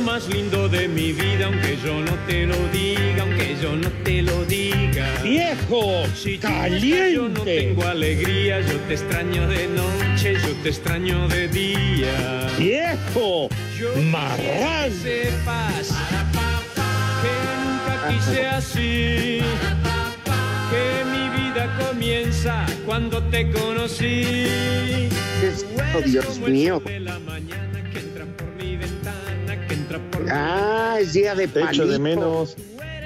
Más lindo de mi vida, aunque yo no te lo diga, aunque yo no te lo diga. ¡Viejo! Si estás, yo no tengo alegría, yo te extraño de noche, yo te extraño de día. ¡Viejo! Yo ¡Marrán! que sepas que nunca quise así, que mi vida comienza cuando te conocí. Oh, Dios mío. Ah, es día de Te echo palito. de menos.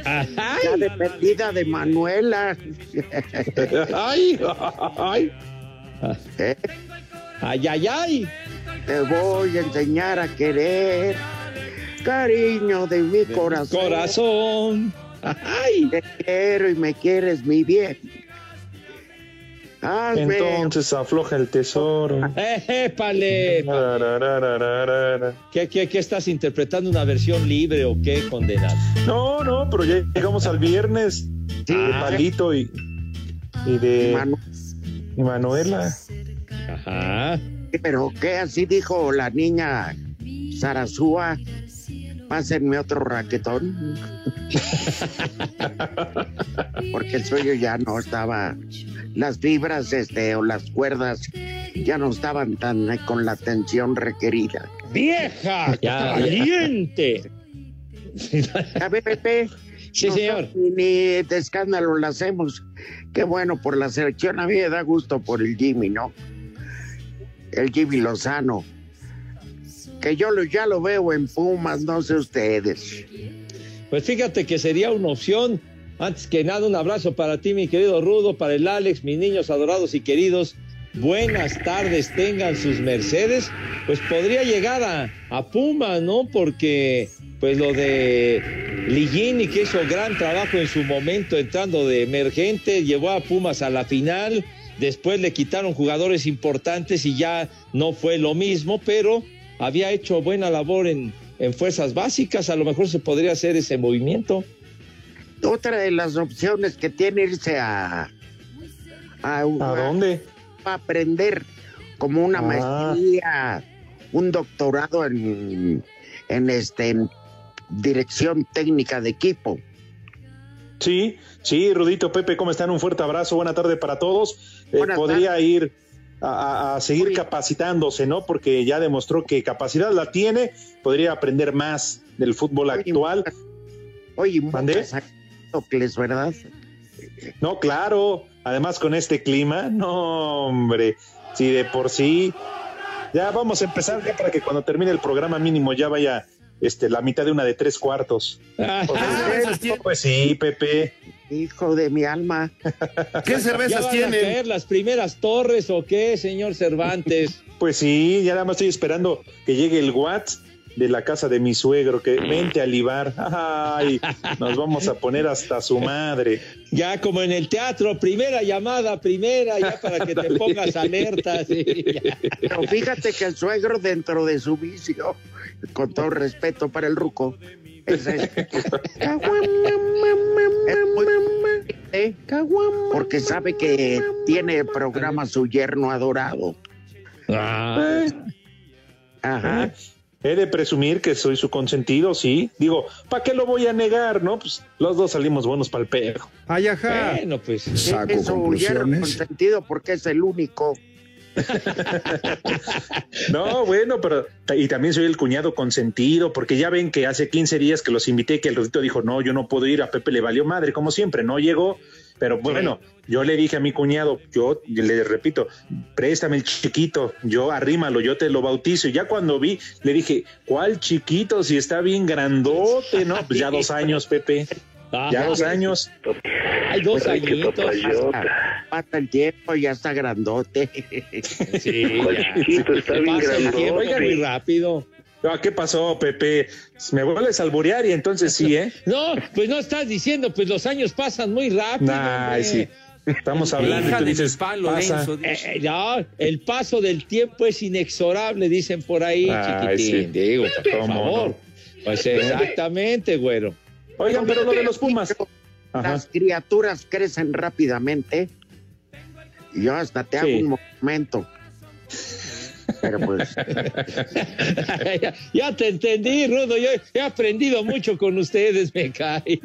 Día de perdida de Manuela. Ay, ay. Eh, ¡Ay, ay, ay! Te voy a enseñar a querer. Cariño de mi corazón. ¡Corazón! ¡Ay! Te quiero y me quieres mi bien. Hazme Entonces afloja el tesoro. ¡Eh, épale! ¿Qué, qué, qué estás interpretando? ¿Una versión libre o qué, condenado? No, no, pero ya llegamos al viernes Sí, de Palito y, y de Manu- y Manuela. Ajá. Pero ¿qué así dijo la niña Sarazúa? Pásenme otro raquetón. Porque el suyo ya no estaba, las fibras este, o las cuerdas ya no estaban tan eh, con la tensión requerida. ¡Vieja! ¡Caliente! A ver, Pepe. Sí, nosotros señor. Ni, ni de escándalo lo hacemos. Qué bueno por la selección. A mí me da gusto por el Jimmy, ¿no? El Jimmy Lozano. Que yo lo, ya lo veo en Pumas, no sé ustedes. Pues fíjate que sería una opción. Antes que nada, un abrazo para ti, mi querido Rudo, para el Alex, mis niños adorados y queridos. Buenas tardes, tengan sus Mercedes. Pues podría llegar a, a Puma, ¿no? Porque, pues lo de Ligini, que hizo gran trabajo en su momento entrando de emergente, llevó a Pumas a la final. Después le quitaron jugadores importantes y ya no fue lo mismo, pero había hecho buena labor en, en fuerzas básicas. A lo mejor se podría hacer ese movimiento. Otra de las opciones que tiene irse a. ¿A, ¿A dónde? a aprender como una Ah. maestría, un doctorado en, en este en dirección técnica de equipo. Sí, sí, Rudito, Pepe, ¿cómo están? Un fuerte abrazo, buena tarde para todos. Eh, podría ir a, a- a seguir Oye. capacitándose, ¿no? Porque ya demostró que capacidad la tiene, podría aprender más del fútbol Oye, actual. Oye, ¿Mandé? ¿verdad? No, claro, además con este clima, no, hombre, si de por sí, ya vamos a empezar ya para que cuando termine el programa mínimo ya vaya este, la mitad de una de tres cuartos. Pues sí, Pepe. Hijo de mi alma. ¿Qué ¿Ya cervezas tienen? caer las primeras torres o qué, señor Cervantes? Pues sí, ya nada más estoy esperando que llegue el Watts de la casa de mi suegro, que vente a libar. Ay, nos vamos a poner hasta su madre. Ya como en el teatro, primera llamada, primera, ya para que te pongas alerta. sí. Pero fíjate que el suegro dentro de su vicio, con todo respeto para el ruco, es este. Es muy- ¿eh? Porque sabe que tiene programa su yerno adorado. Ah, Ajá. He de presumir que soy su consentido, sí. Digo, ¿para qué lo voy a negar, no? Pues los dos salimos buenos para el perro. Ay, ajá. bueno, pues. Es su yerno consentido porque es el único. No, bueno, pero y también soy el cuñado consentido, porque ya ven que hace 15 días que los invité, que el Rodito dijo, no, yo no puedo ir, a Pepe le valió madre, como siempre, no llegó, pero bueno, yo le dije a mi cuñado, yo le repito, préstame el chiquito, yo arrímalo, yo te lo bautizo. Y ya cuando vi, le dije, ¿cuál chiquito? Si está bien grandote, ¿no? Pues ya dos años, Pepe. Ya dos años. Hay dos añitos. Pasa el tiempo, ya está grandote. Sí, ya. Chiquito, está bien Pasa el tiempo, grandote. oiga, muy rápido. Ah, ¿Qué pasó, Pepe? Me vuelves a alburear y entonces sí, ¿eh? No, pues no estás diciendo, pues los años pasan muy rápido. Ay, hombre. sí. Estamos hablando y Hija tú de dices, mi palo, pasa. denso, Eh, dice. eh, no, el paso del tiempo es inexorable, dicen por ahí, Ay, chiquitín. sí. Digo, por ¿Cómo favor. no? Pues exactamente, güero. Oigan, pero lo de los Pumas. Ajá. Las criaturas crecen rápidamente. Y yo hasta te hago un momento. Pero pues, ya, ya te entendí, Rudo. Yo he aprendido mucho con ustedes, me cae.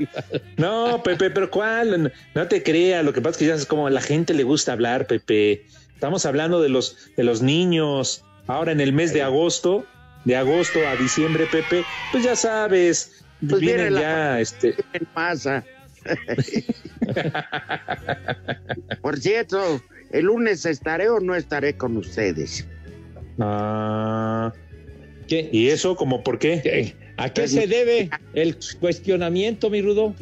No, Pepe, pero ¿cuál? No te creas, lo que pasa es que ya es como a la gente le gusta hablar, Pepe. Estamos hablando de los, de los niños. Ahora en el mes de agosto, de agosto a diciembre, Pepe, pues ya sabes, Pues viene vienen la- ya, este, ¿qué pasa? Por cierto, el lunes estaré o no estaré con ustedes. ah, ¿Qué? ¿y eso como por qué? ¿Qué? ¿A qué se debe el cuestionamiento, mi Rudo?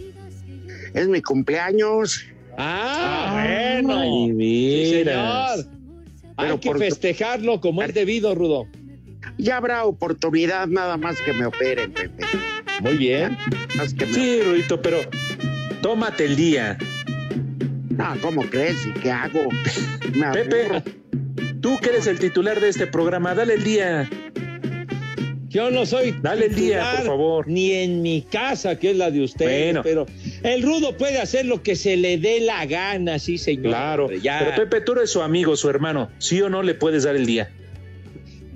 Es mi cumpleaños. Ah, Ay, bueno. Sí, mira. señor. Pero Hay que por- festejarlo como es debido, Rudo. Ya habrá oportunidad nada más que me operen, Pepe. Muy bien. Más que Sí, Rudito, pero tómate el día. No, ¿cómo crees? ¿Y qué hago? Me. Pepe, tú que eres el titular de este programa, dale el día. Yo no soy Dale el día, por favor. ni en mi casa, que es la de ustedes, Bueno. pero el rudo puede hacer lo que se le dé la gana, sí, señor. Claro. hombre, ya. Pero Pepe, tú eres su amigo, su hermano. ¿Sí o no le puedes dar el día?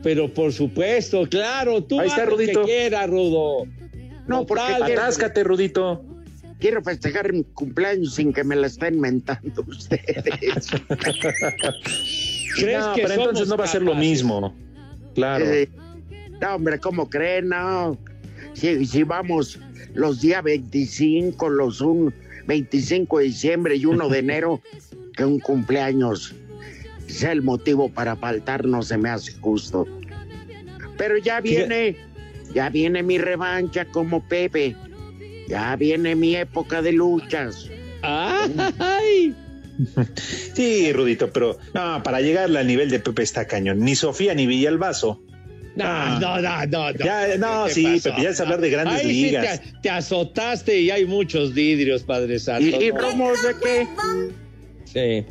Pero por supuesto, claro, tú Ahí haz está, lo que Rudito. quieras, Rudo. No, porque Atáscate, Rudito. quiero festejar mi cumpleaños sin que me la estén mentando ustedes. ¿Crees no, que pero entonces no va a ser lo mismo. Claro. Eh, no, hombre, ¿cómo creen? No. Si, si vamos los días 25, los un, 25 de diciembre y 1 de enero, que un cumpleaños sea el motivo para faltar, no se me hace justo. Pero ya viene, ya viene mi revancha como Pepe. Ya viene mi época de luchas. ¡Ay! Sí, Rudito, pero no, para llegar al nivel de Pepe está cañón. Ni Sofía ni Villalbazo. No, Ah. no, no, no. no. Ya, no, ¿Qué sí, pasó? Pepe, ya es hablar de grandes sí ligas. te, te azotaste y hay muchos vidrios, Padre Santo. ¿Y, y ¿no? Romo de qué? Sí.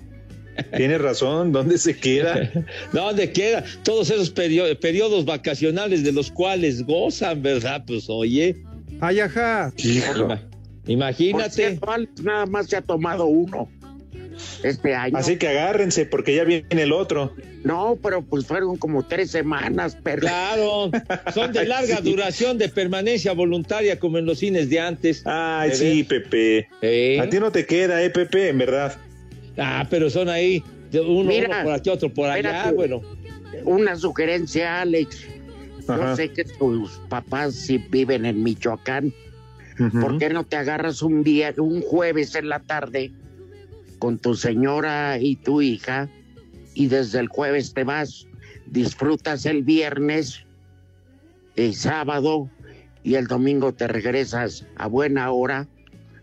Tienes razón, ¿dónde se queda? ¿Dónde queda? Todos esos perio- periodos vacacionales de los cuales gozan, ¿verdad? Pues oye, Ay, ajá. Hijo. Por imagínate. cierto, nada más se ha tomado uno este año. Así que agárrense, porque ya viene el otro. No, pero pues fueron como tres semanas, pero Claro, son de larga duración de permanencia voluntaria como en los cines de antes. Ay, ¿De sí? Pepe. ¿Eh? A ti no te queda, eh, Pepe, en verdad. Ah, pero son ahí, de uno, Mira, uno por aquí, otro por allá, espérate. bueno. una sugerencia, Alex. Ajá. Yo sé que tus papás sí viven en Michoacán. ¿Por qué no te agarras un día, un jueves en la tarde con tu señora y tu hija y desde el jueves te vas, disfrutas el viernes, el sábado y el domingo te regresas a buena hora,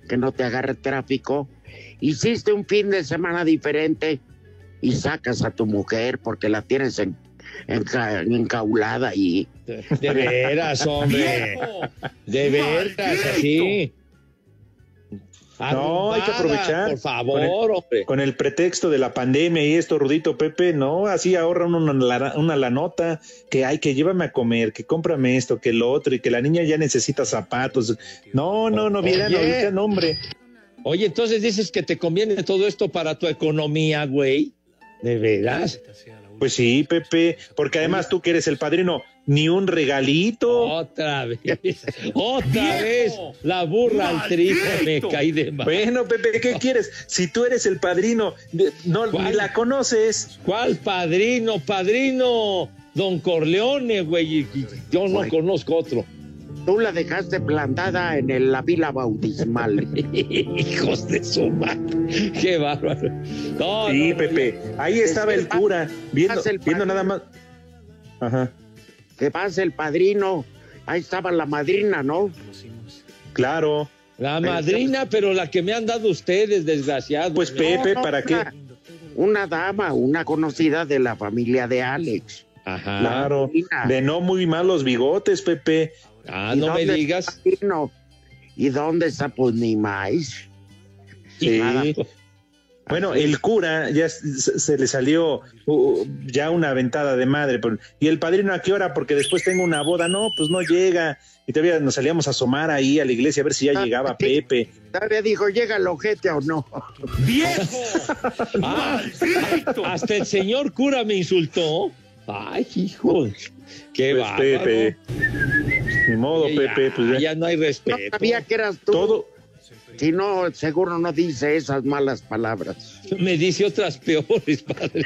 que no te agarre tráfico. Hiciste un fin de semana diferente y sacas a tu mujer porque la tienes en, enca- encaulada y De, de veras, hombre. De veras, así. No, hay que aprovechar. Por favor, hombre. Con el pretexto de la pandemia y esto, Rudito Pepe, no, así ahorran una, la- una la nota que hay que llévame a comer, que cómprame esto, que lo otro, y que la niña ya necesita zapatos. No, no, no vieran Oye. ahorita, no, hombre. Oye, entonces dices que te conviene todo esto para tu economía, güey. ¿De veras? Pues sí, Pepe, porque además tú que eres el padrino, ni un regalito. Otra vez. Otra vez. La burra al trigo me caí de mal. Bueno, Pepe, ¿qué quieres? Si tú eres el padrino, no ¿Cuál? ni la conoces. ¿Cuál padrino? Padrino. Don Corleone, güey. Yo no Güey. conozco otro. Tú la dejaste plantada en el- la vila bautismal. Hijos de su madre. Qué bárbaro. No, Sí, no, Pepe. Ahí estaba el cura, viendo, el viendo nada más. Ajá, Que pasa el padrino. Ahí estaba la madrina, ¿no? claro. La madrina, pero la que me han dado ustedes, desgraciados. Pues Pepe, No, no, ¿para qué? una- dama, una conocida de la familia de Alex. Ajá. Claro. De no muy malos bigotes, Pepe. Ah, ¿Y no me digas. ¿Y dónde está pues ni más? Sí. Bueno, el cura ya se, le salió uh, ya una aventada de madre. pero- ¿Y el padrino a qué hora? Porque después tengo una boda. No, pues no llega. Y todavía nos salíamos a asomar ahí a la iglesia a ver si ya Ah, llegaba. Pepe. Todavía dijo, ¿llega el ojete o no? ¡Viejo! Ah, hasta el señor cura me insultó. Ay, hijo. Qué Pues, bárbaro. Pepe. Ni modo, ya, Pepe. Pues ya. ya no hay No respeto. sabía que eras tú. Todo. Si no, seguro no dice esas malas palabras. Me dice otras peores, padre.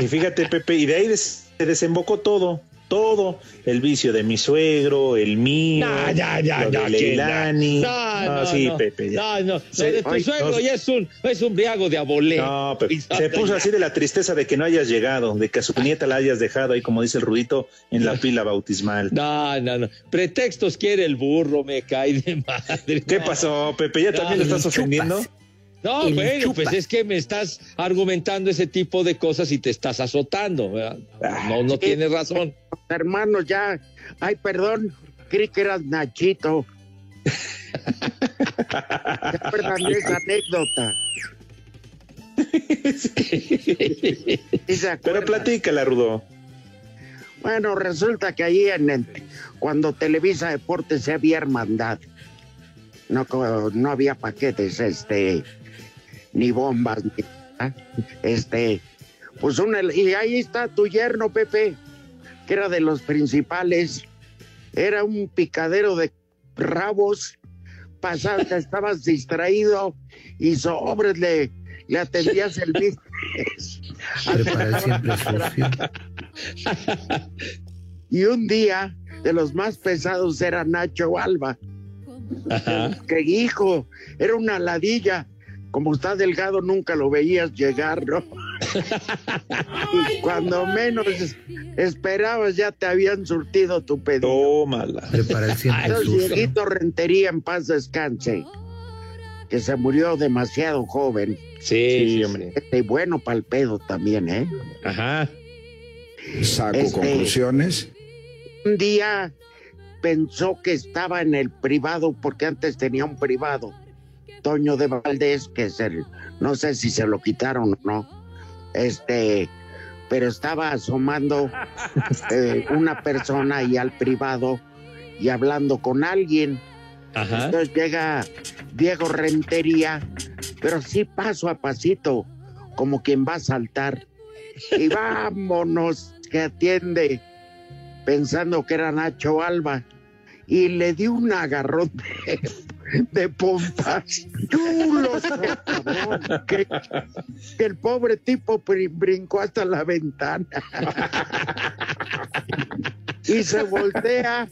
Y fíjate, Pepe, y de ahí des- se desembocó todo. Todo. El vicio de mi suegro, el mío. No, ya, ya, lo ya. de Leilani. No, Ah, no, sí, no. Pepe. ya. No, no. Se- de tu Ay, suegro ya es un, es un briago de abolé. No, Pepe, se puso así de la tristeza de que no hayas llegado, de que a su nieta la hayas dejado ahí, como dice el Rudito, en la pila bautismal. No, no, no. Pretextos quiere el burro, me cae de madre. ¿Qué pasó, Pepe? ¿Ya también lo estás ofendiendo? No, El bueno, chupa. pues es que me estás argumentando ese tipo de cosas y te estás azotando, ¿verdad? No, no tienes razón. Hermanos, ya. Ay, perdón. Creí que eras Nachito. ¿Se acuerdan de esa anécdota? ¿Sí Pero platícala, Rudo. Bueno, resulta que ahí en el- cuando Televisa Deportes se había hermandad, no, no había paquetes, este, ni bombas, ni nada. este, pues un, el- y ahí está tu yerno, Pepe, que era de los principales, era un picadero de rabos, pasaste, estabas distraído y sobres le, le atendías el business. Y un día de los más pesados era Nacho Alba, Ajá. que hijo, era una ladilla. Como está delgado, nunca lo veías llegar, ¿no? y cuando menos esperabas, ya te habían surtido tu pedido. Tómala. Prepara el. Dieguito Rentería, en paz descanse, que se murió demasiado joven. Sí, sí, hombre. Este, bueno para el pedo también, ¿eh? Ajá. Saco Este- conclusiones. un día pensó que estaba en el privado, porque antes tenía un privado, Toño de Valdés, que es el, no sé si se lo quitaron o no, este, pero estaba asomando eh, una persona ahí al privado y hablando con alguien. Ajá. Entonces llega Diego Rentería, pero sí paso a pasito, como quien va a saltar. Y vámonos, que atiende, pensando que era Nacho Alba. Y le dio un agarrón de, de pompas. Chulos, que, que el pobre tipo brin- brincó hasta la ventana. y se voltea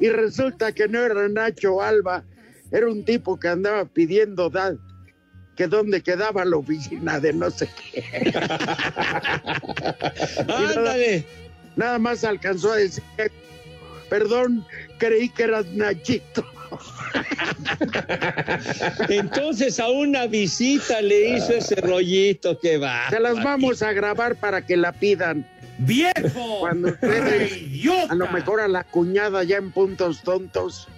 y resulta que no era Nacho Alba, era un tipo que andaba pidiendo da- que dónde quedaba la oficina de no sé qué. Ándale. Nada más alcanzó a decir, perdón, creí que eras Nachito. Entonces a una visita le hizo ese rollito que va. Se las vamos a grabar para que la pidan. ¡Viejo! Cuando ustedes, ¡Idiota! a lo mejor a la cuñada ya en puntos tontos,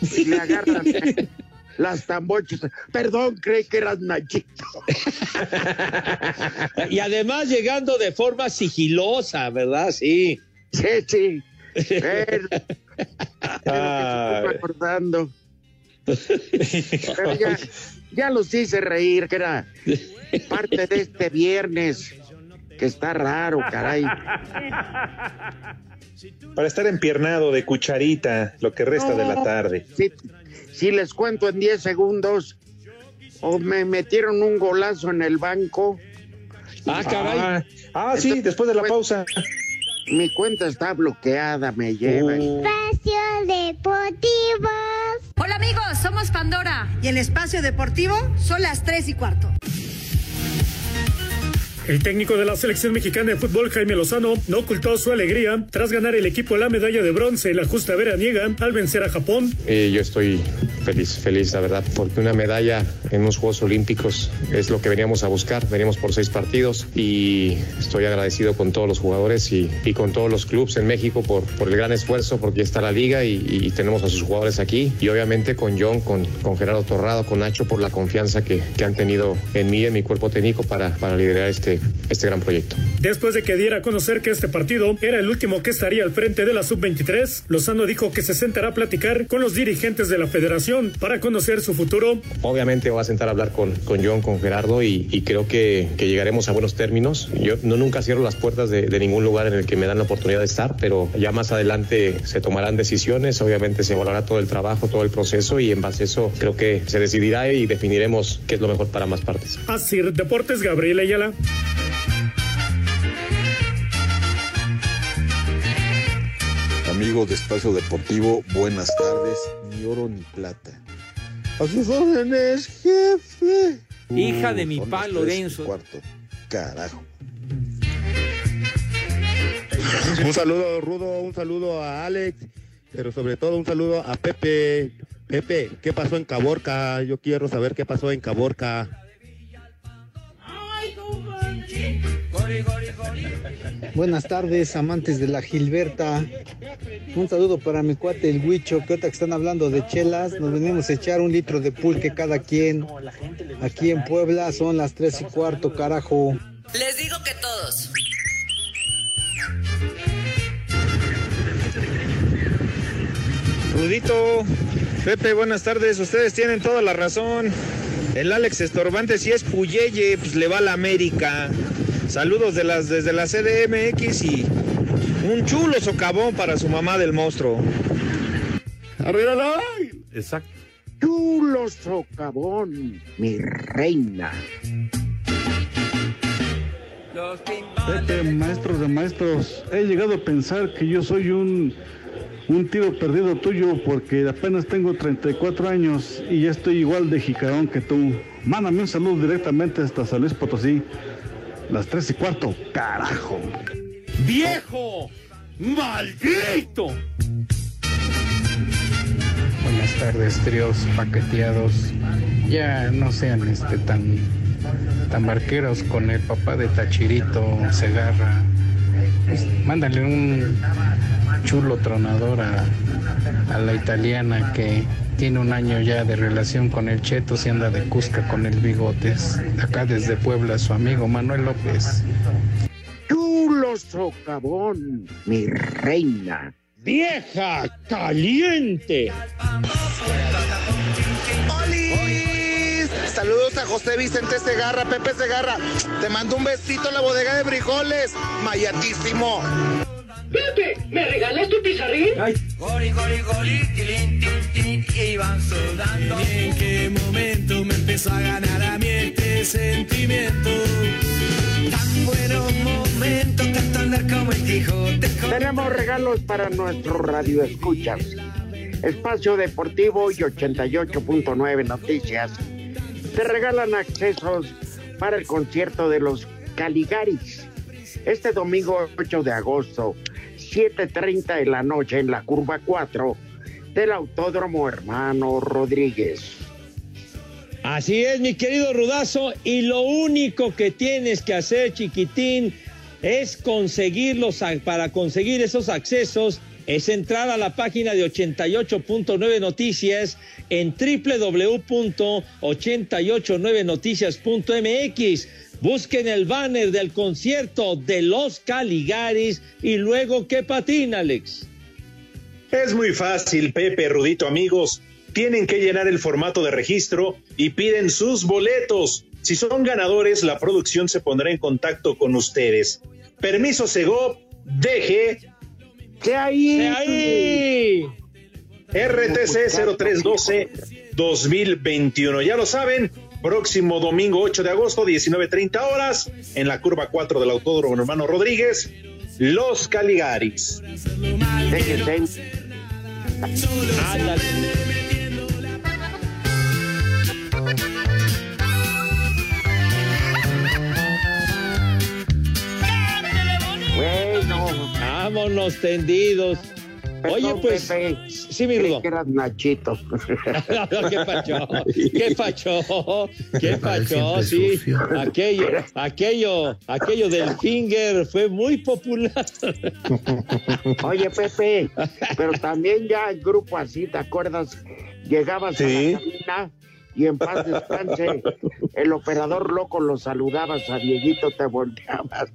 y le agarran las tambochas. Perdón, creí que eras Nachito. Y además llegando de forma sigilosa, ¿verdad? Sí. Sí, sí. Pero, pero acordando. Ya, ya los hice reír, que era parte de este viernes, que está raro, caray. Para estar empiernado de cucharita lo que resta de la tarde. Si, si les cuento en 10 segundos, o me metieron un golazo en el banco, Ah, caray. Ah, ah, sí, después de la pausa. Mi cuenta está bloqueada, me lleva. Uh, Espacio Deportivo. Hola amigos, somos Pandora. Y el espacio deportivo son las 3 y cuarto. El técnico de la selección mexicana de fútbol, Jaime Lozano, no ocultó su alegría tras ganar el equipo la medalla de bronce en la justa veraniega al vencer a Japón. Eh, yo estoy feliz, feliz, la verdad, porque una medalla en unos Juegos Olímpicos es lo que veníamos a buscar. Veníamos por seis partidos y estoy agradecido con todos los jugadores y, y con todos los clubes en México por, el gran esfuerzo, porque está la liga y, y, tenemos a sus jugadores aquí. Y obviamente con John, con, con Gerardo Torrado, con Nacho, por la confianza que, que han tenido en mí, en mi cuerpo técnico, para, para liderar este, este gran proyecto. Después de que diera a conocer que este partido era el último que estaría al frente de la sub-23, Lozano dijo que se sentará a platicar con los dirigentes de la federación para conocer su futuro. Obviamente va a sentar a hablar con, con John, con Gerardo y, y creo que, que, llegaremos a buenos términos. Yo no nunca cierro las puertas de, de, ningún lugar en el que me dan la oportunidad de estar, pero ya más adelante se tomarán decisiones, obviamente se evaluará todo el trabajo, todo el proceso y en base a eso creo que se decidirá y definiremos qué es lo mejor para más partes. Así, Deportes Gabriel Ayala. Amigos de Espacio Deportivo, buenas tardes. Ni oro ni plata. A sus órdenes, jefe. Hija de mi pa Lorenzo. Cuarto. Carajo. Un saludo, Rudo, un saludo a Alex, pero sobre todo un saludo a Pepe. Pepe, ¿qué pasó en Caborca? Yo quiero saber qué pasó en Caborca. Buenas tardes, amantes de la Gilberta. Un saludo para mi cuate el Huicho, que ahorita que están hablando de chelas, nos venimos a echar un litro de pulque cada quien. Aquí en Puebla son las tres y cuarto, carajo. Les digo que todos. Rudito, Pepe, buenas tardes. Ustedes tienen toda la razón. El Alex Estorbante, si es Puyeye, pues le va a la América. Saludos de las, desde la CDMX y un chulo socavón para su mamá del monstruo. ¡Arriba Exacto. Chulo socavón, mi reina. Pepe, maestros de maestros, he llegado a pensar que yo soy un, un tiro perdido tuyo porque apenas tengo 34 años y ya estoy igual de jicarón que tú. Mándame un saludo directamente hasta San Luis Potosí. Las tres y cuarto, carajo. ¡Viejo! ¡Maldito! Buenas tardes, tríos paqueteados. Ya no sean este tan tan barqueros con el papá de Tachirito Segarra. Pues, mándale un chulo tronador a, a la italiana que tiene un año ya de relación con el Cheto, se anda de Cusca con el Bigotes. Acá desde Puebla, su amigo Manuel López. Chulo socavón, mi reina. ¡Vieja caliente! Saludos a José Vicente Segarra, Pepe Segarra. Te mando un besito en la bodega de frijoles. Mayatísimo. Pepe, ¿me regalas tu pizarrín? Ay. Gori, gori, gori, tilín, tin, tin, iban sudando. ¿En qué momento me empezó a ganar a mí este sentimiento? Tan buenos momentos que hasta como el Quijote. Tenemos regalos para nuestros radioescuchas. Espacio Deportivo y 88.9 Noticias te regalan accesos para el concierto de los Caligaris. Este domingo 8 de agosto, 7.30 de la noche en la curva 4 del Autódromo Hermano Rodríguez. Así es, mi querido Rudazo, y lo único que tienes que hacer, chiquitín, es conseguirlos, para conseguir esos accesos, es entrar a la página de 88.9 Noticias en www.889noticias.mx. Busquen el banner del concierto de los Caligaris y luego que patina, Alex. Es muy fácil, Pepe, Rudito, amigos. Tienen que llenar el formato de registro y piden sus boletos. Si son ganadores, la producción se pondrá en contacto con ustedes. Permiso Segov, deje. ¿Qué ahí? ¿Qué ahí? RTC 0312 2021. Ya lo saben, próximo domingo 8 de agosto, 19.30 horas, en la curva 4 del Autódromo Hermano Rodríguez, Los Caligaris. Bueno. Vámonos tendidos. Oye, pues. Sí, mi Rudo. que eras Nachito. ¿Qué pacho? ¿Qué pacho? ¿Qué pacho? Sí, aquello, aquello, aquello del finger fue muy popular. Oye, Pepe, pero también ya el grupo así, ¿te acuerdas? Llegabas Sí. a la cabina y en paz descanse, el operador loco lo saludabas a Dieguito, te volteabas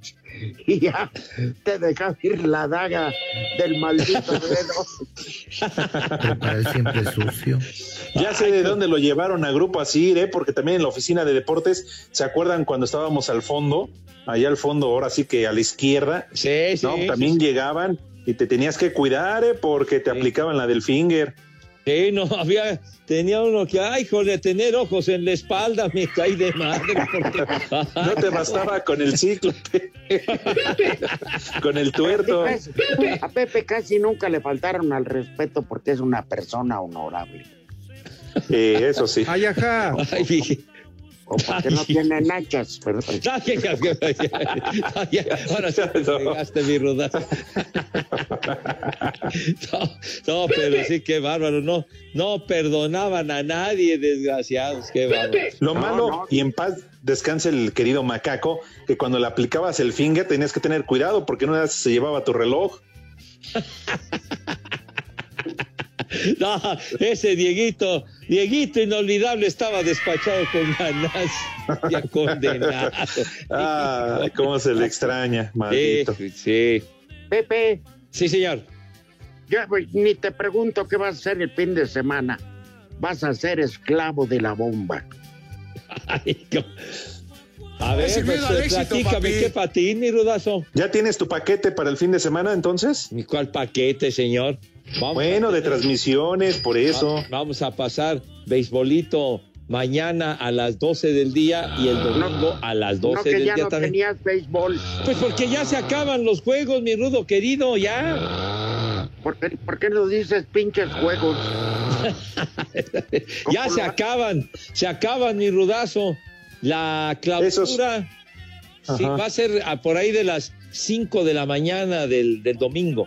y ya te dejaba ir la daga del maldito dedo. Para el siempre sucio. Ya sé de dónde lo llevaron a Grupo Asir, ¿eh? porque también en la oficina de deportes, ¿se acuerdan cuando estábamos al fondo? Allá al fondo, ahora sí que a la izquierda. Sí, sí. ¿no? sí, También sí. llegaban y te tenías que cuidar, ¿eh? porque te aplicaban la del finger. Sí, no, había, tenía uno que, ay, joder, tener ojos en la espalda, me caí de madre. Porque, No te bastaba con el ciclo, con el tuerto. A Pepe casi nunca le faltaron al respeto porque es una persona honorable. Eso sí. Ay, ajá. Ay, dije, O porque no tiene nachas, perdón. ahora sí te pegaste mi rudazo. No, no, pero sí, qué bárbaro. No, no perdonaban a nadie, desgraciados. Qué bárbaro. Lo malo, y en paz descanse el querido macaco, que cuando le aplicabas el finger tenías que tener cuidado porque no se llevaba tu reloj. No, ese Dieguito, Dieguito inolvidable estaba despachado con ganas, ya condenado. Ah, cómo se le extraña, maldito. Sí, sí. Pepe, Sí, señor. yo pues, ni te pregunto qué vas a hacer el fin de semana. Vas a ser esclavo de la bomba. Ay, A ver, pues, éxito, platícame, papi. ¿qué patín, mi rudazo? ¿Ya tienes tu paquete para el fin de semana entonces? ¿Mi cuál paquete, señor? Vamos Bueno, a- de transmisiones, por eso. Va- Vamos a pasar beisbolito mañana a las 12 del día y el domingo a las 12 No que del ya día no también. tenías béisbol. Pues porque ya se acaban los juegos, mi rudo querido, ya. ¿Por qué, por qué no dices pinches juegos? ya se acaban, se acaban, mi rudazo. La clausura sí, va a ser a por ahí de las 5 de la mañana del, del domingo.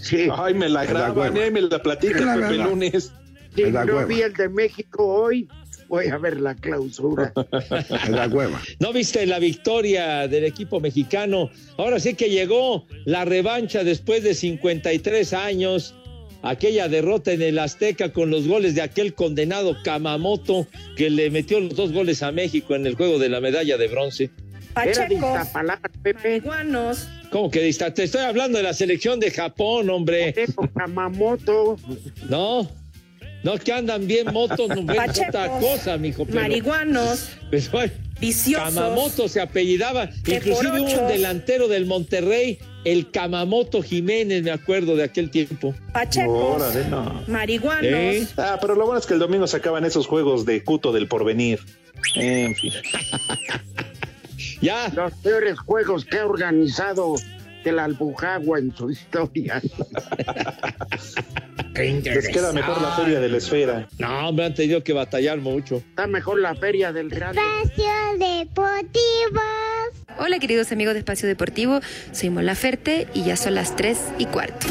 Sí. Ay, me la graban, eh, me la platican Pepe verdad. lunes. Si no hueva. vi el de México hoy, voy a ver la clausura. La hueva. ¿No viste la victoria del equipo mexicano? Ahora sí que llegó la revancha después de 53 años. Aquella derrota en el Azteca con los goles de aquel condenado Kamamoto que le metió los dos goles a México en el juego de la medalla de bronce. Era de Iztapalapa, Pepe. ¿Cómo que dista? Te estoy hablando de la selección de Japón, hombre. Kamamoto. No, no, que andan bien motos, no ves Pachecos, otra cosa, mijo. Pero, marihuanos, pero, viciosos. Kamamoto se apellidaba. Inclusive hubo un delantero del Monterrey, el Kamamoto Jiménez, me acuerdo de aquel tiempo. Pachecos, Órale, no. marihuanos, ¿Eh? Ah, pero lo bueno es que el domingo se acaban esos juegos de Cuto del Porvenir. En fin. Ya. Los peores juegos que ha organizado el Albujagua en su historia. Les queda mejor la feria de la esfera. No, me han tenido que batallar mucho. Está mejor la feria del Real. Espacio Deportivo. Hola queridos amigos de Espacio Deportivo, soy Mola Ferte y ya son las 3 y cuarto.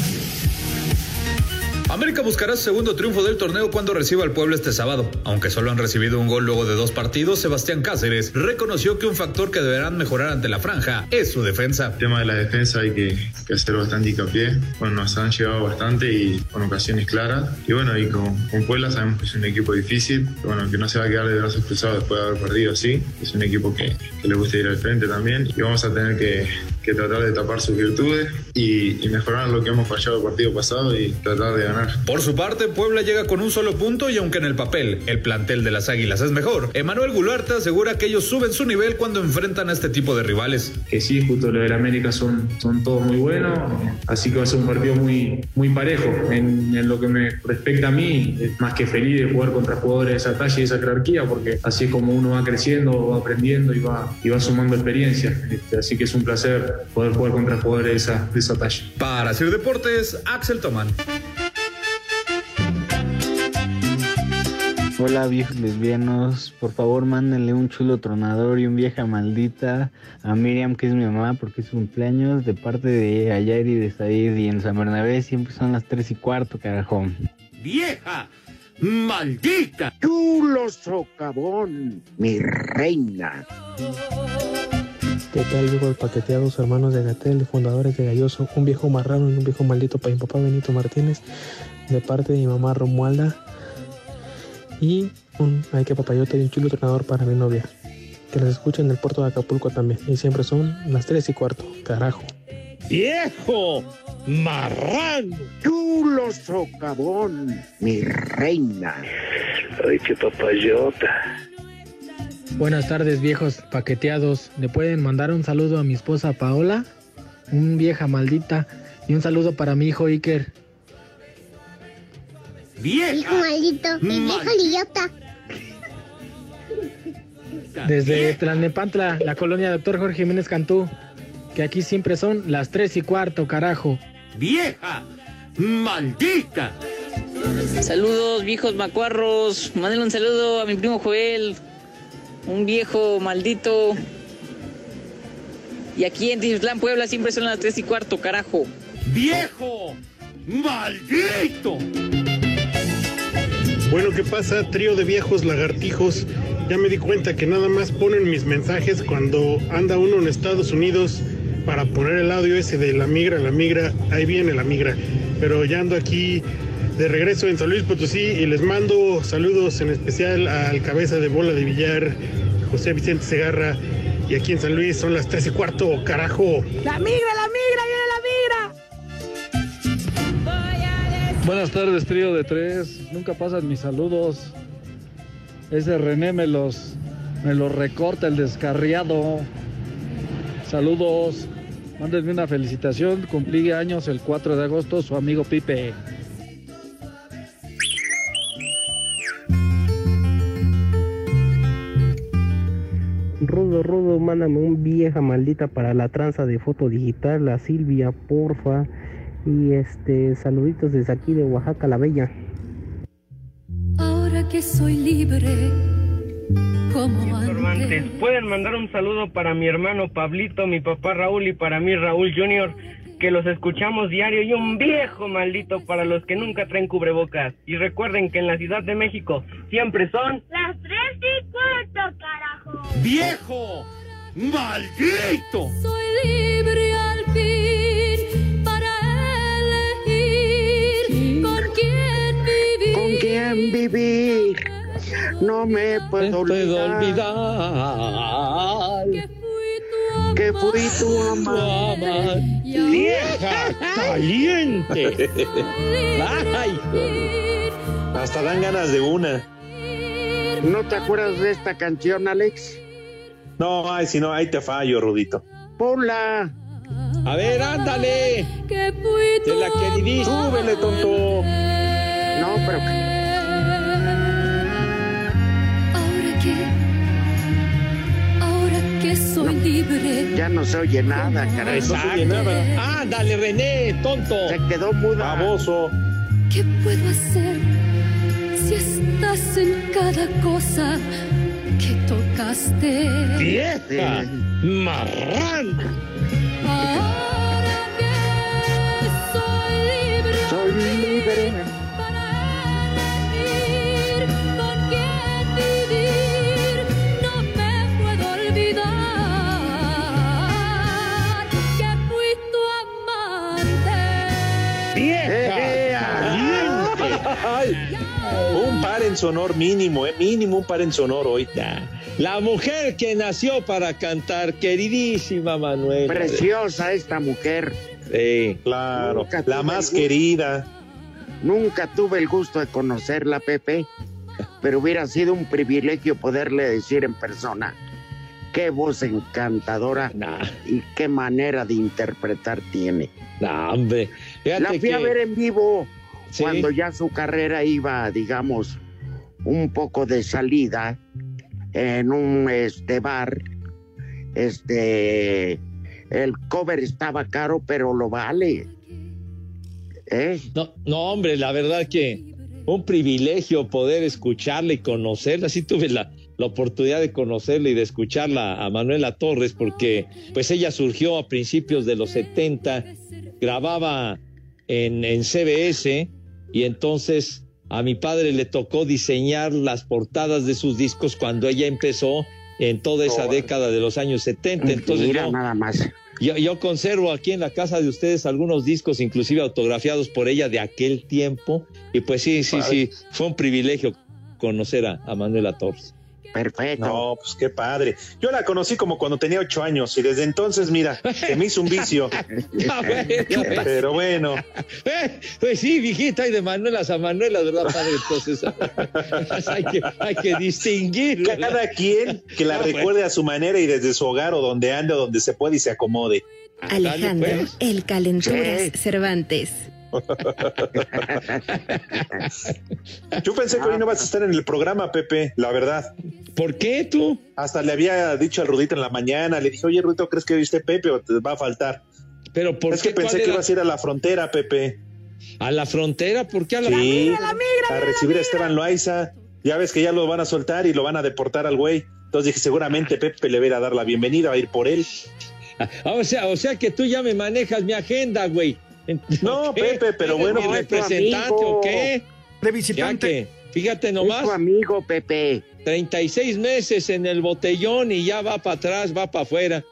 América buscará su segundo triunfo del torneo cuando reciba al pueblo este sábado. Aunque solo han recibido un gol luego de dos partidos, Sebastián Cáceres reconoció que un factor que deberán mejorar ante la franja es su defensa. El tema de la defensa hay que, hacer bastante hincapié. Bueno, nos han llegado bastante y con ocasiones claras. Y bueno, y con, con Puebla sabemos que es un equipo difícil, bueno, que no se va a quedar de brazos cruzados después de haber perdido así. Es un equipo que le gusta ir al frente también y vamos a tener que, que tratar de tapar sus virtudes y, y mejorar lo que hemos fallado el partido pasado y tratar de ganar. Por su parte, Puebla llega con un solo punto y aunque en el papel el plantel de las Águilas es mejor, Emanuel Gularte asegura que ellos suben su nivel cuando enfrentan a este tipo de rivales. que sí, justo los del América son, son todos muy buenos, así que va a ser un partido muy, muy parejo. En, en lo que me respecta a mí, es más que feliz de jugar contra jugadores de esa talla y esa jerarquía, porque así es como uno va creciendo, va aprendiendo y va, y va sumando experiencia. Este, así que es un placer poder, jugar contra jugadores de esa, de esa. Para hacer Deportes, Axel Tomán. Hola viejos lesbianos, por favor mándenle un chulo tronador y un vieja maldita a Miriam que es mi mamá porque es cumpleaños de parte de ayer y de Said y en San Bernabé siempre son las 3 y cuarto carajón. ¡Vieja! ¡Maldita! ¡Chulo socavón! ¡Mi reina! ¿Qué tal, viejos paqueteados, hermanos de Gatel, fundadores de Galloso? Un viejo marrano y un viejo maldito para mi papá Benito Martínez, de parte de mi mamá Romualda. Y un ay que papayota y un chulo tronador para mi novia. Que los escuchen en el puerto de Acapulco también. Y siempre son las 3 y cuarto. Carajo. ¡Viejo! ¡Marrano! Chulo socavón, mi reina. Ay, qué papayota. Buenas tardes, viejos paqueteados. ¿Le pueden mandar un saludo a mi esposa Paola? Un vieja maldita. Y un saludo para mi hijo Iker. ¡Vieja! Hijo maldito, y viejo idiota. Desde Tlalnepantla, la colonia Doctor Jorge Jiménez Cantú. Que aquí siempre son las 3 y cuarto, carajo. ¡Vieja! ¡Maldita! Saludos, viejos macuarros. Mándenle un saludo a mi primo Joel. Un viejo maldito. Y aquí en Tiziutlán, Puebla, siempre son las 3 y cuarto, carajo. ¡Viejo! ¡Maldito! Bueno, ¿qué pasa? Trío de viejos lagartijos. Ya me di cuenta que nada más ponen mis mensajes cuando anda uno en Estados Unidos para poner el audio ese de la migra, la migra. Ahí viene la migra. Pero ya ando aquí de regreso en San Luis Potosí y les mando saludos en especial al cabeza de bola de billar, José Vicente Segarra. Y aquí en San Luis son las tres y cuarto, carajo. ¡La migra, la migra, viene la migra! Buenas tardes, trío de tres. Nunca pasan mis saludos. Ese René me los, me los recorta el descarriado. Saludos. Mándenme una felicitación. Cumplí años el 4 de agosto, su amigo Pipe. Rudo, Rudo, mándame un vieja maldita para la tranza de foto digital, la Silvia, porfa. Y este, saluditos desde aquí de Oaxaca, la Bella. Ahora que soy libre, como antes. pueden mandar un saludo para mi hermano Pablito, mi papá Raúl y para mí Raúl Junior, que los escuchamos diario y un viejo maldito para los que nunca traen cubrebocas. Y recuerden que en la Ciudad de México siempre son Las tres y cuarto, carajo. ¡Viejo! ¡Maldito! Soy libre al fin para elegir con quién vivir. ¿Con quién vivir? No me puedo olvidar. Que fui tu amante. ¡Vieja caliente! ¡Ay! Hasta dan ganas de una. ¿No te acuerdas de esta canción, Alex? No, ay, si no, ahí te fallo, Rudito. Ponla. A ver, ándale. Que fui De la queridísima. Súbele, tonto. No, pero libre. ya no se oye nada, caray. No se oye nada. Ándale, René, tonto. Se quedó muda. Baboso. ¿Qué puedo hacer si estás en cada cosa que tocaste? ¡Vieja! ¡Marrán! Ahora que soy libre, Soy libre. En sonor mínimo, eh, mínimo un par en sonor hoy. La mujer que nació para cantar, queridísima Manuel. Preciosa esta mujer. Sí. Claro, la más querida. Nunca tuve el gusto de conocerla, Pepe, pero hubiera sido un privilegio poderle decir en persona qué voz encantadora Nah, y qué manera de interpretar tiene. nah, hombre. Fíjate La fui a ver en vivo Sí. cuando ya su carrera iba, digamos, un poco de salida en un este bar. Este el cover estaba caro, pero lo vale. ¿Eh? No, no, hombre, la verdad que un privilegio poder escucharla y conocerla. Sí tuve la, la oportunidad de conocerla y de escucharla a Manuela Torres porque pues ella surgió a principios de los 70, grababa en, en CBS y entonces a mi padre le tocó diseñar las portadas de sus discos cuando ella empezó en toda esa década de los años 70. Entonces Mira yo, nada más. yo, yo conservo aquí en la casa de ustedes algunos discos, inclusive autografiados por ella de aquel tiempo. Y pues sí, sí, sí, fue un privilegio conocer a, a Manuela Torres. Perfecto. No, pues qué padre. Yo la conocí como cuando tenía ocho años y desde entonces, mira, se me hizo un vicio. Pero bueno, Eh, Pues sí, viejita, y de Manuelas a Manuelas, ¿verdad, padre? Entonces hay que, hay que distinguir. ¿verdad? cada quien que la No, pues. recuerde a su manera y desde su hogar o donde ande o donde se puede y se acomode. Alejandro, pues. el Calenturas Sí. Cervantes. Yo pensé que hoy no vas a estar en el programa, Pepe, la verdad. ¿Por qué tú? Hasta le había dicho al Rudito en la mañana, le dije, oye, Rudito, ¿crees que viste Pepe o te va a faltar? Pero ¿por es qué? que pensé ¿Cuál que ibas a ir a la frontera, Pepe. ¿A la frontera? ¿Por qué a la Sí, la migra, a recibir a Esteban Loaiza. Ya ves que ya lo van a soltar y lo van a deportar al güey. Entonces dije, seguramente Pepe le va a ir a dar la bienvenida, va a ir por él. Ah, o sea, o sea que tú ya me manejas mi agenda, güey. No, ¿Qué? Pepe, pero ¿Eres bueno, mi pues, representante amigo. o qué? De visitante. que, fíjate Es nomás, tu amigo, Pepe. 36 meses en el botellón y ya va para atrás, va para afuera.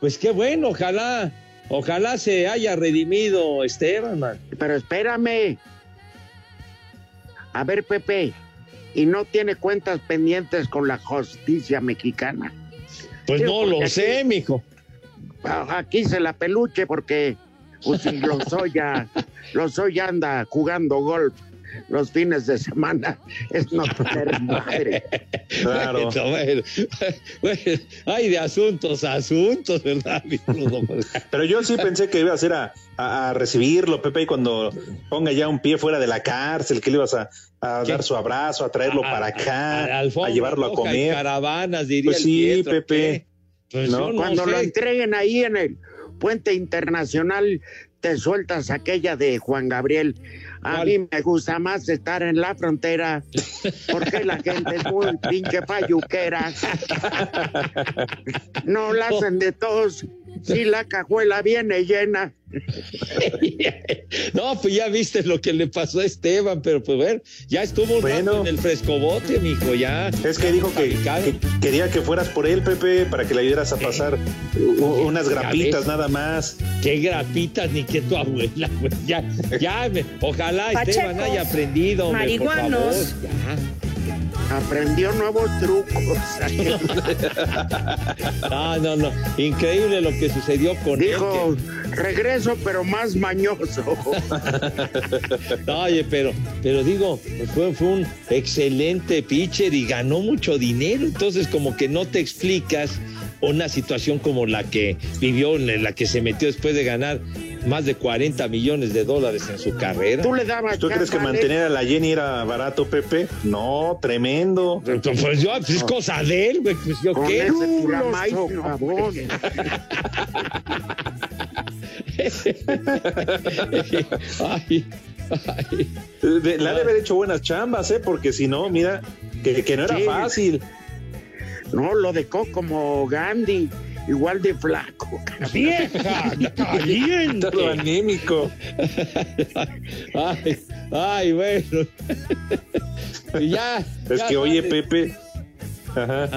Pues qué bueno, ojalá, ojalá se haya redimido Esteban, man. Pero espérame. A ver, Pepe. ¿Y no tiene cuentas pendientes con la justicia mexicana? Pues no lo aquí- sé, mijo. Aquí se la peluche porque pues, si Lozoya, Lozoya anda jugando golf los fines de semana. Es no tener madre. Claro. Bueno, bueno, bueno, hay de asuntos a asuntos, ¿verdad? Pero yo sí pensé que iba a ser a, a- a recibirlo, Pepe, y cuando ponga ya un pie fuera de la cárcel, que le ibas a, dar su abrazo, a traerlo para acá, a, llevarlo a comer. caravanas, diría Pues sí, Pietro, Pepe. Pues No, Cuando lo sé. entreguen ahí en el puente internacional, te sueltas aquella de Juan Gabriel. A ¿Cuál? mí me gusta más estar en la frontera porque la gente es muy pinche payuquera. No la hacen de todos si la cajuela viene llena. No, pues ya viste lo que le pasó a Esteban, pero pues ver, ya estuvo un Bueno. rato en el frescobote, mijo, ya. Es que dijo que, que quería que fueras por él, Pepe, para que le ayudaras a pasar u- unas grapitas nada más. Qué grapitas ni que tu abuela, güey. Ya, ya, me- ojalá Esteban haya aprendido, hombre, por favor. marihuanos. Ya. Aprendió nuevos trucos. No, no, no. Increíble lo que sucedió con Dijo, él. regreso pero más mañoso. No, oye, pero, pero digo, pues fue, fue un excelente pitcher y ganó mucho dinero. Entonces, como que no te explicas una situación como la que vivió, en la que se metió después de ganar más de 40 millones de dólares en su carrera. Tú le dabas ¿Tú crees que mantener a la Jenny era barato, Pepe? No, tremendo. Pues yo, pues es cosa de él, güey. Pues yo Con qué. ese. Ay, ay. Le ha de haber hecho buenas chambas, ¿eh? Porque si no, mira, que, que no era Sí. fácil. No, lo dejó como Gandhi, igual de flaco. ¡Vieja! ¡Caliente! Todo anémico. Ay, ay, bueno. ya. Es ya que, oye, Pepe. Ajá.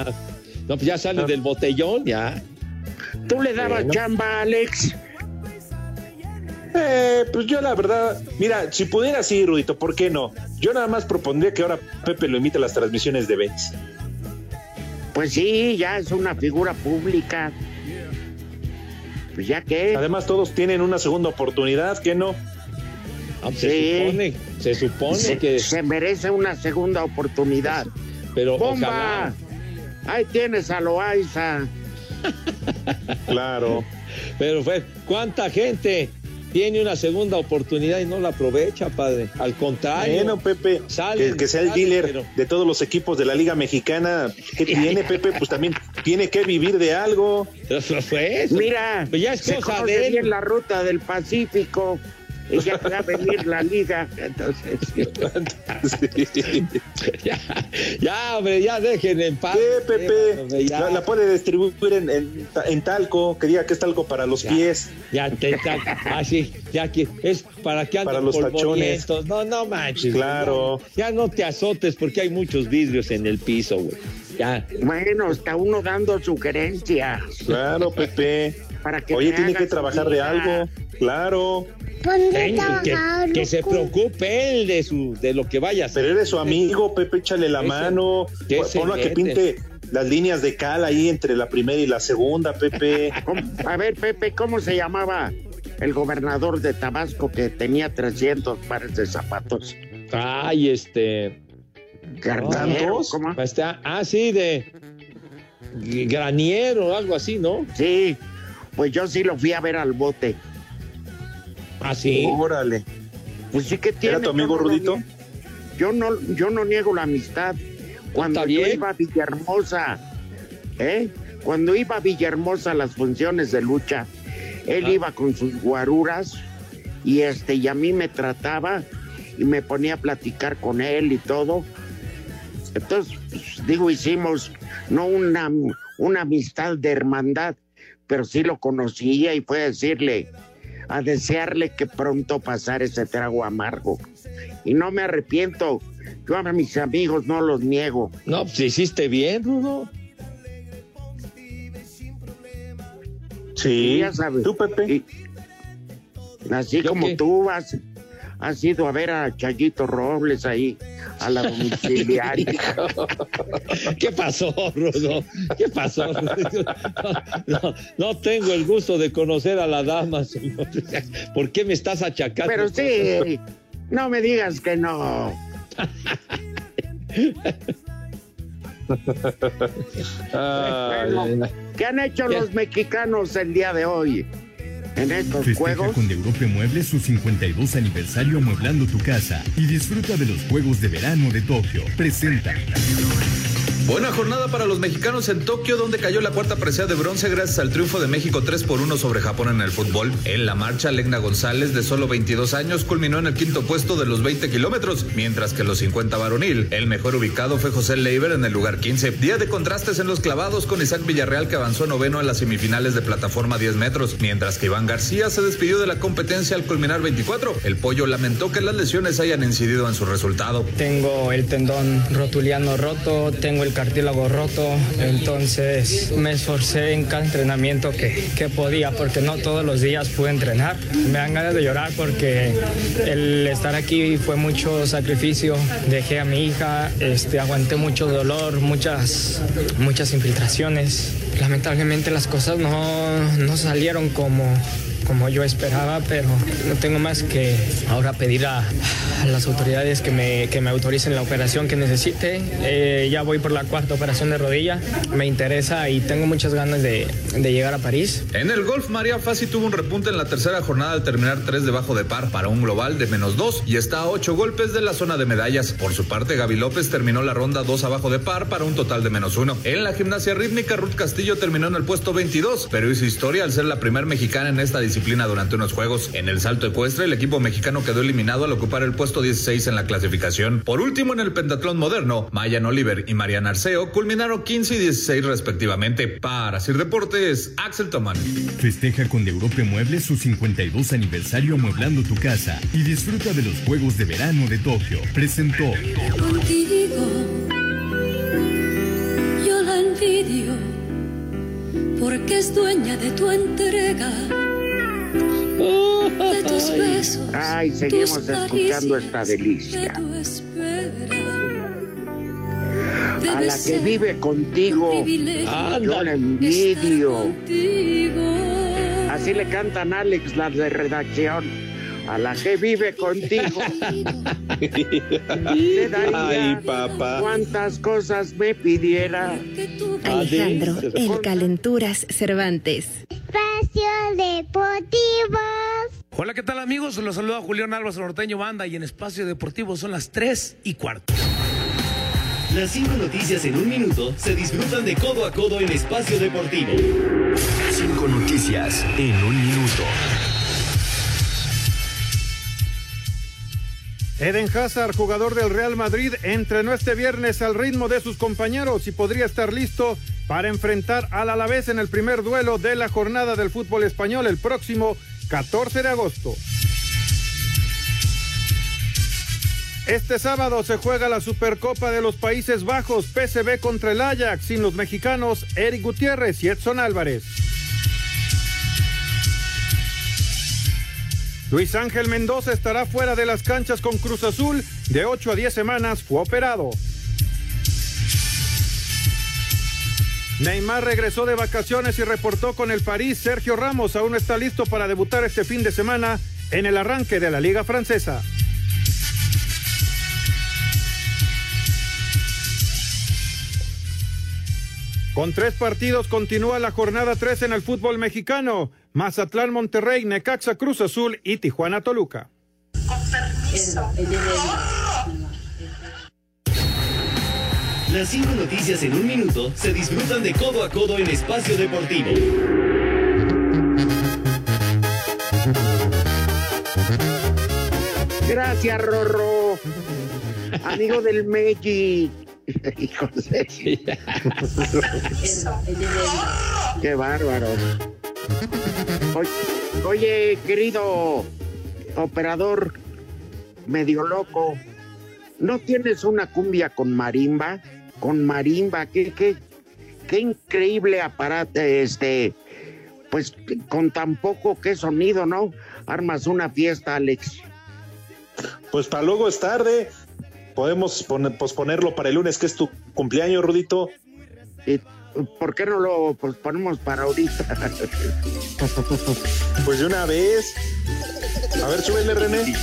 No, pues ya sale del botellón, ya. Tú le dabas Bueno. chamba, Alex. Eh, pues yo la verdad, mira, si pudiera sí, Rudito, ¿por qué no? Yo nada más propondría que ahora Pepe lo imite a las transmisiones de Benz. Pues sí, ya es una figura pública. Pues ya que. Además, todos tienen una segunda oportunidad, ¿qué no? Ah, Se Sí. supone, se supone Se, que. se merece una segunda oportunidad. Pero ¡Bomba! ojalá. Ahí tienes a Loaiza. Claro. Pero fue, ¿cuánta gente tiene una segunda oportunidad y no la aprovecha, padre? Al contrario. Bueno, Pepe, Salen, que, que sea el salen, dealer pero- de todos los equipos de la Liga Mexicana. ¿Qué tiene, Pepe? Pues también tiene que vivir de algo. Eso fue eso. Mira, Pues ya es se cosa de él. bien la ruta del Pacífico. Y ya va a venir la liga. Entonces, ya, ya, hombre, ya dejen en paz. ¿Qué, Pepe? hombre, ya. La, la puede distribuir en, en, en talco, que diga que es talco para los Ya. pies. Ya, te, ya, ah, sí, ya que es para que anden Para los polvorientos. No, no manches. Claro. Ya, ya no te azotes porque hay muchos vidrios en el piso, güey. Ya. bueno, está uno dando sugerencias. Claro, Pepe. Para que Oye, tiene que trabajar de algo. Claro. Que, que se preocupe él de su de lo que vaya a hacer. Pero eres su amigo, Pepe, échale la mano. Ponlo a que pinte las líneas de cal ahí entre la primera y la segunda, Pepe. A ver, Pepe, ¿cómo se llamaba el gobernador de Tabasco que tenía 300 pares de zapatos? Ay, este. Garbanero, ¿cómo? Este, ah, sí, de graniero o algo así, ¿no? Sí, pues yo sí lo fui a ver al bote. Ah, sí. Órale. Pues sí que tiene. ¿Era tu yo amigo no lo Rudito? niego. Yo no, yo no niego la amistad. Cuando yo iba a Villahermosa, ¿eh? Cuando iba a Villahermosa a las funciones de lucha, él Ah. iba con sus guaruras y este y a mí me trataba y me ponía a platicar con él y todo. Entonces, pues, digo, hicimos no una, una amistad de hermandad, pero sí lo conocía y fue a decirle, a desearle que pronto pasara ese trago amargo. Y no me arrepiento. Yo a mis amigos no los niego. No, pues hiciste bien, Rudo. Sí. Ya sabes. ¿Tú, Pepe? Y- así ¿Yo como qué? tú vas, has ido a ver a Chayito Robles ahí, a la domiciliaria. ¿Qué pasó, Rudo? ¿Qué pasó? No, no, no tengo el gusto de conocer a la dama, señor. ¿Por qué me estás achacando? Pero sí, no me digas que no. Bueno, ¿Qué han hecho los mexicanos el día de hoy en estos Festeja juegos? con Europa Muebles su 52 aniversario amueblando tu casa y disfruta de los Juegos de Verano de Tokio. Presenta. Buena jornada para los mexicanos en Tokio, donde cayó la cuarta presea de bronce gracias al triunfo de México 3 por 1 sobre Japón en el fútbol. En la marcha, Legna González, de solo 22 años, culminó en el quinto puesto de los 20 kilómetros, mientras que los 50 varonil. El mejor ubicado fue José Leiber en el lugar 15. Día de contrastes en los clavados con Isaac Villarreal, que avanzó noveno en las semifinales de plataforma 10 metros, mientras que Iván García se despidió de la competencia al culminar 24. El pollo lamentó que las lesiones hayan incidido en su resultado. Tengo el tendón rotuliano roto, tengo el cartílago roto, entonces me esforcé en cada entrenamiento que, que podía porque no todos los días pude entrenar. Me dan ganas de llorar porque el estar aquí fue mucho sacrificio. Dejé a mi hija, este, aguanté mucho dolor, muchas, muchas infiltraciones. Lamentablemente las cosas no, no salieron como, como yo esperaba, pero no tengo más que ahora pedir a, las autoridades que me, que me autoricen la operación que necesite. Eh, ya voy por la cuarta operación de rodilla, me interesa y tengo muchas ganas de, de llegar a París. En el golf, María Fassi tuvo un repunte en la tercera jornada al terminar tres debajo de par para un global de menos dos y está a ocho golpes de la zona de medallas. Por su parte, Gaby López terminó la ronda dos abajo de par para un total de menos uno. En la gimnasia rítmica, Ruth Castillo terminó en el puesto 22, pero hizo historia al ser la primer mexicana en esta disciplina durante unos juegos. En el salto ecuestre, el equipo mexicano quedó eliminado al ocupar el puesto 16 en la clasificación. Por último, en el pentatlón moderno, Mayan Oliver y Mariana Arceo culminaron 15 y 16 respectivamente. Para Sir Deportes, Axel Tomán. Festeja con Europa Muebles su 52 aniversario amueblando tu casa y disfruta de los Juegos de Verano de Tokio. Presentó. Contigo yo la envidio porque es dueña de tu entrega, de tus besos, Ay, seguimos escuchando esta de delicia. A la que vive contigo, yo la envidio. contigo. Así le cantan Alex, las de redacción. A la que vive contigo. Le daría Ay, papá. cuántas cosas me pidiera. Alejandro, el Calenturas Cervantes. Espacio Deportivo. Hola, ¿qué tal amigos? Los saluda Julián Álvarez Norteño Banda y en Espacio Deportivo son las 3 y cuarto. Las cinco noticias en un minuto se disfrutan de codo a codo en Espacio Deportivo. Cinco noticias en un minuto. Eden Hazard, jugador del Real Madrid, entrenó este viernes al ritmo de sus compañeros y podría estar listo para enfrentar al Alavés en el primer duelo de la jornada del fútbol español el próximo 14 de agosto. Este sábado se juega la Supercopa de los Países Bajos, PSV contra el Ajax, sin los mexicanos Eric Gutiérrez y Edson Álvarez. Luis Ángel Mendoza estará fuera de las canchas con Cruz Azul. De 8 a 10 semanas fue operado. Neymar regresó de vacaciones y reportó con el París. Sergio Ramos aún está listo para debutar este fin de semana en el arranque de la Liga Francesa. Con tres partidos continúa la jornada 3 en el fútbol mexicano. Mazatlán, Monterrey, Necaxa, Cruz Azul y Tijuana, Toluca. Las cinco noticias en un minuto se disfrutan de codo a codo en Espacio Deportivo. Gracias, Rorro. Amigo del Meji. Hijo de... Qué bárbaro. Oye, querido operador medio loco, ¿no tienes una cumbia con marimba? Con marimba, qué, qué, qué increíble aparato, este, pues con tan poco que sonido, ¿no? Armas una fiesta, Alex. Pues para luego es tarde. Podemos poner- posponerlo para el lunes, que es tu cumpleaños, Rudito. ¿Y por qué no lo posponemos para ahorita? Pues de una vez. A ver, súbele, René. Desde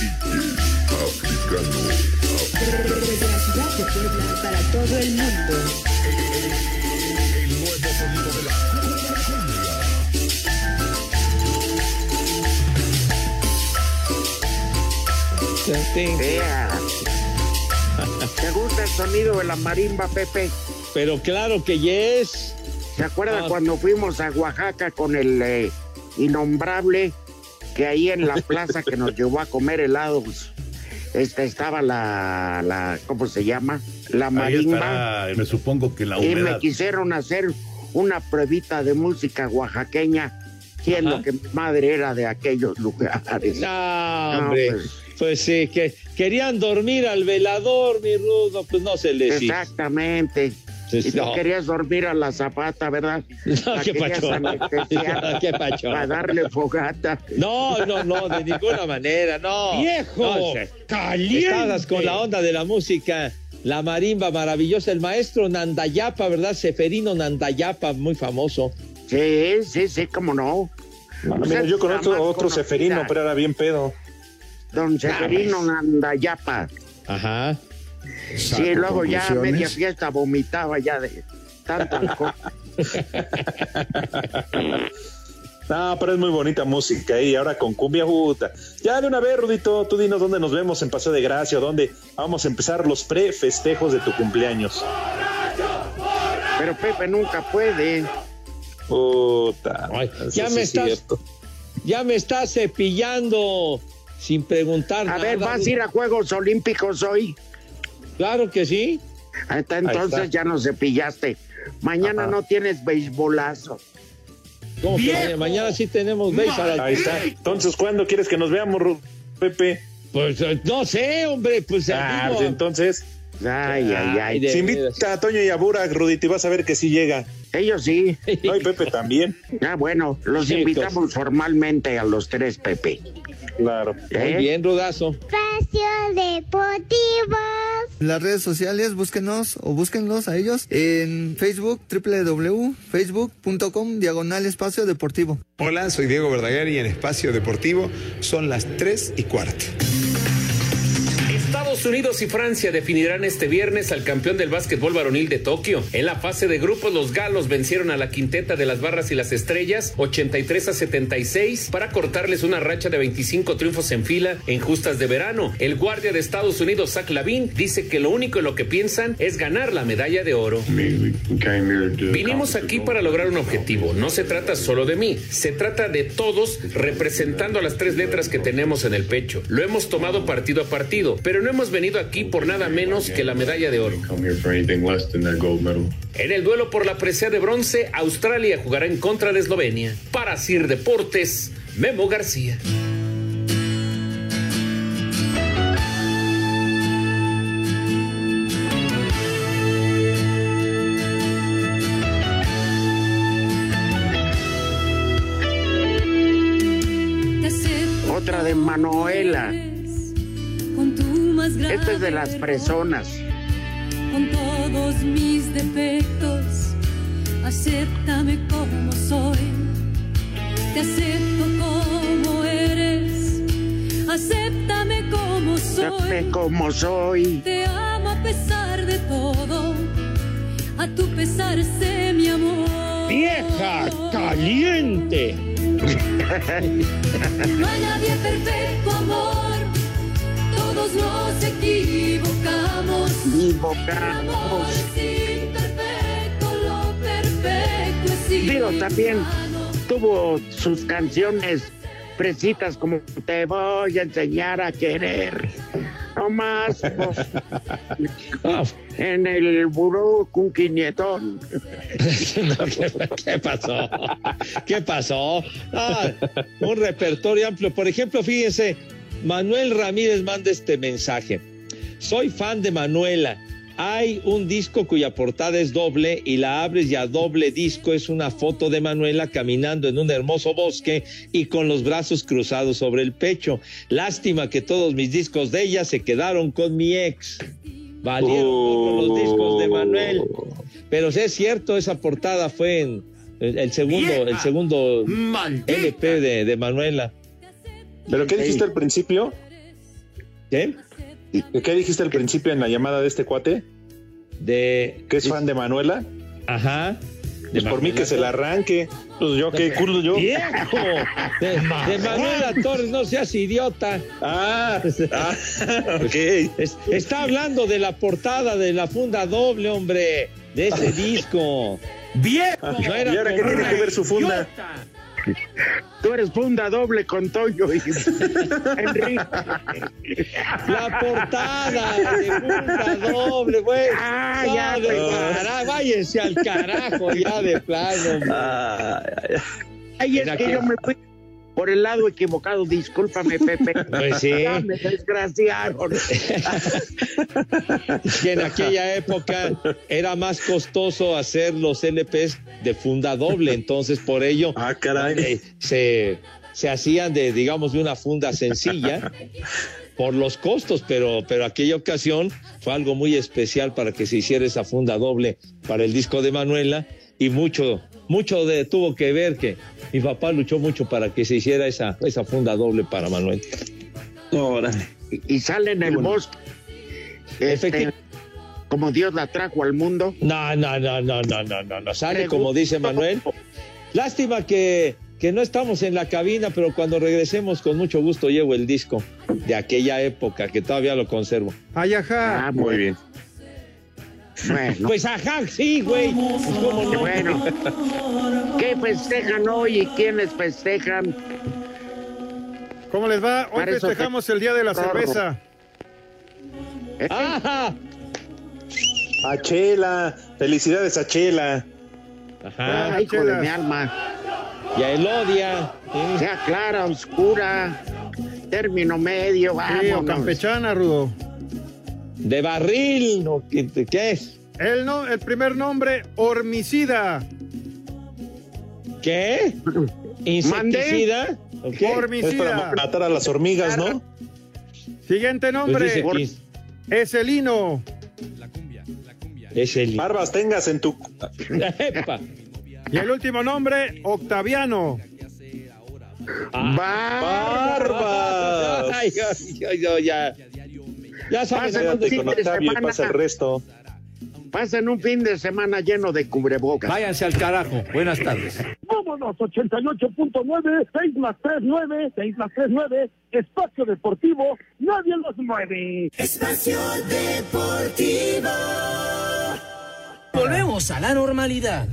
la ciudad de Puebla para todo el mundo. Ea. ¿Te gusta el sonido de la marimba, Pepe? Pero claro que yes. ¿Se acuerda Ah. cuando fuimos a Oaxaca con el eh, innombrable? Que ahí en la plaza que nos llevó a comer helados, este, estaba la, la, ¿cómo se llama? La marimba. estará, me supongo que la y me humedad. quisieron hacer una pruebita de música oaxaqueña, siendo que mi madre era de aquellos lugares. No, No, hombre. pues. Pues sí, que querían dormir al velador, mi rudo, pues no se les hizo. Sí, Y tú no. querías dormir a la zapata, ¿verdad? No, La qué pacho. Qué pacho. Para darle fogata. No, no, no, de ninguna manera, no. ¡Viejo! No, se- ¡Caliente! Estabas con la onda de la música, la marimba maravillosa, el maestro Nandayapa, ¿verdad? Seferino Nandayapa, muy famoso. Sí, sí, sí, cómo no. Ah, mira, yo conozco más otro conocida. Seferino, pero era bien pedo. Don Seferino Nandayapa. Ajá. Sí, luego ya media fiesta vomitaba ya de tanto alcohol. No, pero es muy bonita música y ahora con cumbia puta. Ya de una vez, Rudito, tú dinos dónde nos vemos en Paseo de Gracia o dónde vamos a empezar los pre-festejos de tu cumpleaños. Pero Pepe nunca puede. Puta. ya me sí estás, cierto. ya me estás cepillando sin preguntar A nada. ver, ¿vas a ir a Juegos Olímpicos hoy? Claro que sí. Hasta Ahí entonces está. ya no cepillaste. Mañana Ajá. no tienes beisbolazo. ¿Cómo que mañana, mañana sí tenemos beis a las Ahí está. Entonces, ¿cuándo quieres que nos veamos, Ru- Pepe? Pues eh, no sé, hombre, pues Ah, digo, pues entonces. Ay, ay, ay. de Si veras. invita a Toño y a Burak, Rudito, y vas a ver que sí llega. Ellos sí. No, y Pepe también. Ah, bueno, los Sí, invitamos formalmente a los tres, Pepe. Claro. Muy bien, Rudazo. Espacio Deportivo. En las redes sociales, búsquenos o búsquenlos a ellos en Facebook, www.facebook.com, diagonal espacio deportivo. Hola, soy Diego Verdaguer y en Espacio Deportivo son las 3 y cuarto. Estados Unidos y Francia definirán este viernes al campeón del básquetbol varonil de Tokio. En la fase de grupos, los galos vencieron a la quinteta de las barras y las estrellas 83 a 76 para cortarles una racha de 25 triunfos en fila en justas de verano. El guardia de Estados Unidos, Zach Lavin, dice que lo único en lo que piensan es ganar la medalla de oro. Vinimos aquí para lograr un objetivo. No se trata solo de mí, se trata de todos representando las tres letras que tenemos en el pecho. Lo hemos tomado partido a partido, pero no hemos venido aquí por nada menos que la medalla de oro. En el duelo por la presea de bronce, Australia jugará en contra de Eslovenia. Para Sir Deportes, Memo García. Otra de Manuela. Esta es de las personas. con todos mis defectos, acéptame como soy, te acepto como eres, acéptame como soy, Acéptame como soy. te amo a pesar de todo, a tu pesar sé mi amor. ¡Vieja caliente! No hay nadie perfecto, amor, equivocamos. Equivocamos. Amor es imperfecto, lo perfecto es Digo, también tuvo sus canciones fresitas como Te voy a enseñar a querer. No más. pues, en el buró con quinietón. ¿Qué pasó? ¿Qué pasó? Ah, un repertorio amplio. Por ejemplo, fíjense, Manuel Ramírez manda este mensaje. Soy fan de Manuela. Hay un disco cuya portada es doble y la abres y a doble disco es una foto de Manuela caminando en un hermoso bosque y con los brazos cruzados sobre el pecho. Lástima que todos mis discos de ella se quedaron con mi ex. Valieron los discos de Manuel. Pero sí es cierto, esa portada fue en el, el segundo, el segundo LP de, de Manuela. ¿Pero qué dijiste al principio? ¿Qué? ¿Qué dijiste al principio en la llamada de este cuate? De. ¿Que es fan de Manuela? Ajá. Pues por mí que se la arranque. Pues yo, qué culo yo. ¡Viejo! De, de Manuela Torres, no seas idiota. Ah, ah, ok. Es- está hablando de la portada de la funda doble, hombre, de ese disco. ¡Viejo! No era ¿Y ahora qué tiene que ver su funda? idiota. Tú eres funda doble con Toyo y Enrique. La portada de funda doble, güey. Ah, ya, de pues. cara- váyanse al carajo ya de plano. Ay, es que yo me fui por el lado equivocado. Discúlpame, Pepe. Pues sí. Ya me desgraciaron. que en aquella época era más costoso hacer los LPs de funda doble, entonces por ello Ah, caray. eh, se, se hacían de, digamos, de una funda sencilla por los costos, pero, pero aquella ocasión fue algo muy especial para que se hiciera esa funda doble para el disco de Manuela y mucho, mucho de, tuvo que ver que mi papá luchó mucho para que se hiciera esa, esa funda doble para Manuel. Órale. Y, y sale en el bosque. Este, como Dios la trajo al mundo. No, no, no, no, no, no, no, no. Sale Pregunto. como dice Manuel. Lástima que, que no estamos en la cabina, pero cuando regresemos con mucho gusto llevo el disco de aquella época que todavía lo conservo. Ay, ajá. Ah, Muy bien. Bueno, Pues ajá, sí, güey. Pues, ¿cómo no? bueno. ¿Qué festejan hoy y quiénes festejan? ¿Cómo les va? Hoy festejamos el Día de la. Cerveza. ¿Eh? Ajá. A Chela. Felicidades a Chela. Ajá. Ay, hijo de mi alma. Y a Elodia. sí. Sea clara, oscura, término medio, Sí, o vámonos. campechana, Rudo. De barril. ¿no? ¿Qué, qué es? El, no, el primer nombre, Hormicida. ¿Qué? ¿Insecticida? ¿O qué? Es para Hormicida. matar a las hormigas, ¿no? Siguiente Pues nombre, dice que Eselino. es el. Barbas tengas en tu. Epa. Y el último nombre, Octaviano. Ah. Barbas. Ay, ay, ay, ay, ya. Ya un Quédate fin con de Octavio y pasa el semana, resto. pasen un fin de semana lleno de cubrebocas. Váyanse al carajo. Buenas tardes. Vámonos, 88.9, 6 más 3, 9, 6 más 3, 9, Espacio Deportivo, nadie los mueve. Espacio Deportivo. Volvemos a la normalidad.